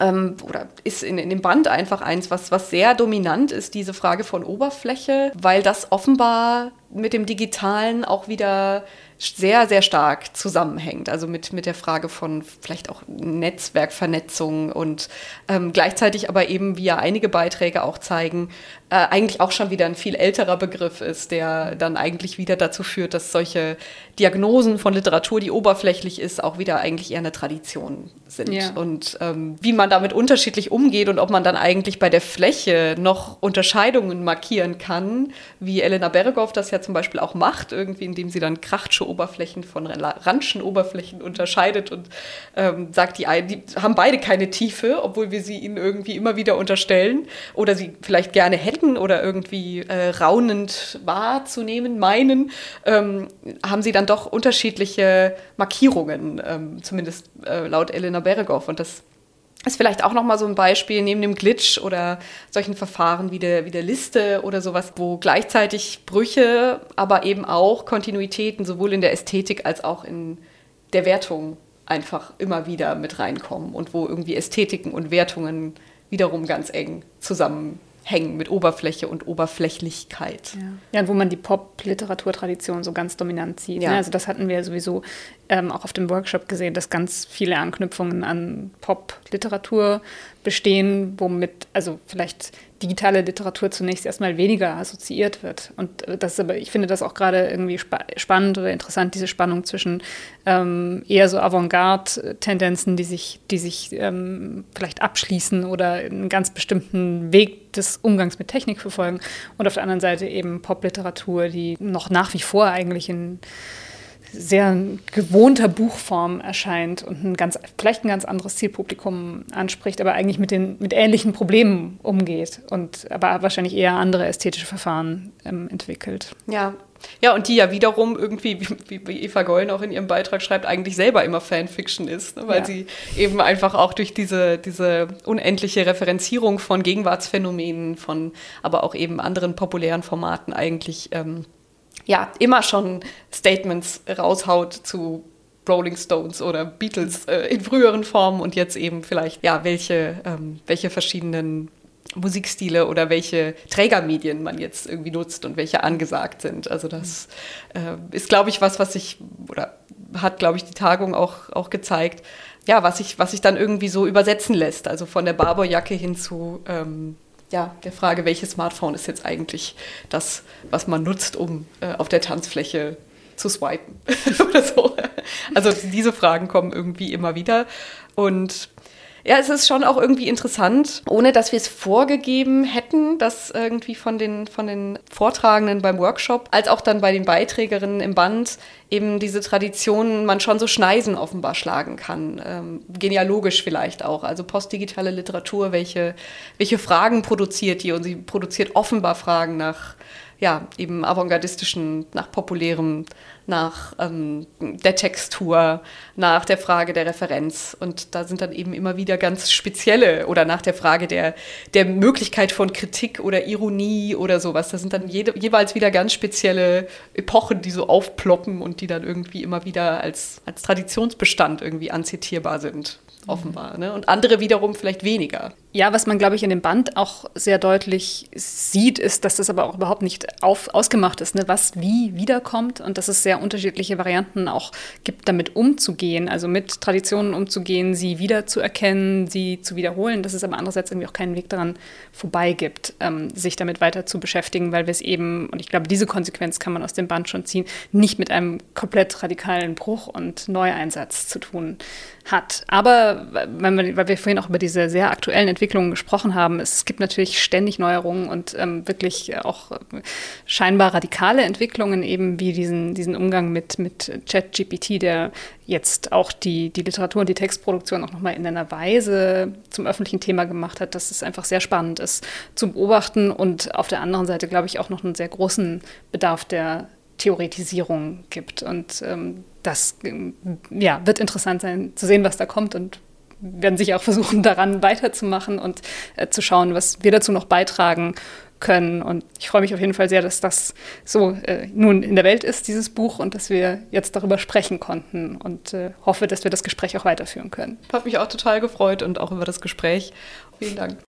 ähm, oder ist in, in dem Band einfach eins, was, was sehr dominant ist, diese Frage von Oberfläche, weil das offenbar mit dem Digitalen auch wieder sehr, sehr stark zusammenhängt. Also mit, mit der Frage von vielleicht auch Netzwerkvernetzung und ähm, gleichzeitig aber eben, wie ja einige Beiträge auch zeigen, äh, eigentlich auch schon wieder ein viel älterer Begriff ist, der dann eigentlich wieder dazu führt, dass solche Diagnosen von Literatur, die oberflächlich ist, auch wieder eigentlich eher eine Tradition sind. Ja. Und ähm, wie man damit unterschiedlich umgeht und ob man dann eigentlich bei der Fläche noch Unterscheidungen markieren kann, wie Elena Bergow das ja zum Beispiel auch macht, irgendwie, indem sie dann krachtsche Oberflächen von Ranschen Oberflächen unterscheidet und ähm, sagt, die, die haben beide keine Tiefe, obwohl wir sie ihnen irgendwie immer wieder unterstellen oder sie vielleicht gerne hätten oder irgendwie äh, raunend wahrzunehmen meinen, ähm, haben sie dann doch unterschiedliche Markierungen, ähm, zumindest äh, laut Elena Bergow. Und das ist vielleicht auch nochmal so ein Beispiel neben dem Glitch oder solchen Verfahren wie der, wie der Liste oder sowas, wo gleichzeitig Brüche, aber eben auch Kontinuitäten sowohl in der Ästhetik als auch in der Wertung einfach immer wieder mit reinkommen und wo irgendwie Ästhetiken und Wertungen wiederum ganz eng zusammen hängen mit Oberfläche und Oberflächlichkeit. Ja, ja und wo man die Pop-Literaturtradition so ganz dominant sieht. Ja. Ne? Also das hatten wir sowieso ähm, auch auf dem Workshop gesehen, dass ganz viele Anknüpfungen an Pop-Literatur bestehen, womit also vielleicht digitale Literatur zunächst erstmal weniger assoziiert wird. Und äh, das aber, ich finde das auch gerade irgendwie spa spannend oder interessant, diese Spannung zwischen ähm, eher so Avantgarde-Tendenzen, die sich, die sich ähm, vielleicht abschließen oder einen ganz bestimmten Weg des Umgangs mit Technik verfolgen und auf der anderen Seite eben Popliteratur, die noch nach wie vor eigentlich in sehr gewohnter Buchform erscheint und ein ganz, vielleicht ein ganz anderes Zielpublikum anspricht, aber eigentlich mit, den, mit ähnlichen Problemen umgeht und aber wahrscheinlich eher andere ästhetische Verfahren ähm, entwickelt. Ja. Ja, und die ja wiederum irgendwie, wie, wie Eva Gollen auch in ihrem Beitrag schreibt, eigentlich selber immer Fanfiction ist, ne? weil ja. sie eben einfach auch durch diese, diese unendliche Referenzierung von Gegenwartsphänomenen, von aber auch eben anderen populären Formaten eigentlich ähm, ja, immer schon Statements raushaut zu Rolling Stones oder Beatles äh, in früheren Formen und jetzt eben vielleicht, ja, welche, ähm, welche verschiedenen Musikstile oder welche Trägermedien man jetzt irgendwie nutzt und welche angesagt sind. Also das äh, ist, glaube ich, was, was sich, oder hat, glaube ich, die Tagung auch, auch gezeigt, ja, was sich was sich dann irgendwie so übersetzen lässt. Also von der Barberjacke hin zu ähm, ja, der Frage, welches Smartphone ist jetzt eigentlich das, was man nutzt, um äh, auf der Tanzfläche zu swipen oder so. Also diese Fragen kommen irgendwie immer wieder. Und ja, es ist schon auch irgendwie interessant, ohne dass wir es vorgegeben hätten, dass irgendwie von den, von den Vortragenden beim Workshop, als auch dann bei den Beiträgerinnen im Band eben diese Traditionen man schon so Schneisen offenbar schlagen kann. Ähm, genealogisch vielleicht auch. Also postdigitale Literatur, welche, welche Fragen produziert die? Und sie produziert offenbar Fragen nach ja, eben avantgardistischen, nach populärem, nach ähm, der Textur, nach der Frage der Referenz. Und da sind dann eben immer wieder ganz spezielle oder nach der Frage der, der Möglichkeit von Kritik oder Ironie oder sowas. Da sind dann jede, jeweils wieder ganz spezielle Epochen, die so aufploppen und die dann irgendwie immer wieder als, als Traditionsbestand irgendwie anzitierbar sind offenbar. Ne? Und andere wiederum vielleicht weniger. Ja, was man, glaube ich, in dem Band auch sehr deutlich sieht, ist, dass das aber auch überhaupt nicht auf, ausgemacht ist, ne? was wie wiederkommt und dass es sehr unterschiedliche Varianten auch gibt, damit umzugehen, also mit Traditionen umzugehen, sie wiederzuerkennen, sie zu wiederholen, dass es aber andererseits irgendwie auch keinen Weg daran vorbei gibt, ähm, sich damit weiter zu beschäftigen, weil wir es eben, und ich glaube, diese Konsequenz kann man aus dem Band schon ziehen, nicht mit einem komplett radikalen Bruch und Neueinsatz zu tun hat. Aber weil wir vorhin auch über diese sehr aktuellen Entwicklungen Entwicklungen gesprochen haben. Es gibt natürlich ständig Neuerungen und ähm, wirklich auch äh, scheinbar radikale Entwicklungen, eben wie diesen, diesen Umgang mit, mit ChatGPT, der jetzt auch die, die Literatur und die Textproduktion auch nochmal in einer Weise zum öffentlichen Thema gemacht hat, dass es einfach sehr spannend ist zu beobachten und auf der anderen Seite, glaube ich, auch noch einen sehr großen Bedarf der Theoretisierung gibt. Und ähm, das ja, wird interessant sein zu sehen, was da kommt und werden sicher auch versuchen, daran weiterzumachen und äh, zu schauen, was wir dazu noch beitragen können. Und ich freue mich auf jeden Fall sehr, dass das so äh, nun in der Welt ist, dieses Buch, und dass wir jetzt darüber sprechen konnten und äh, hoffe, dass wir das Gespräch auch weiterführen können. Hat mich auch total gefreut und auch über das Gespräch. Vielen Dank.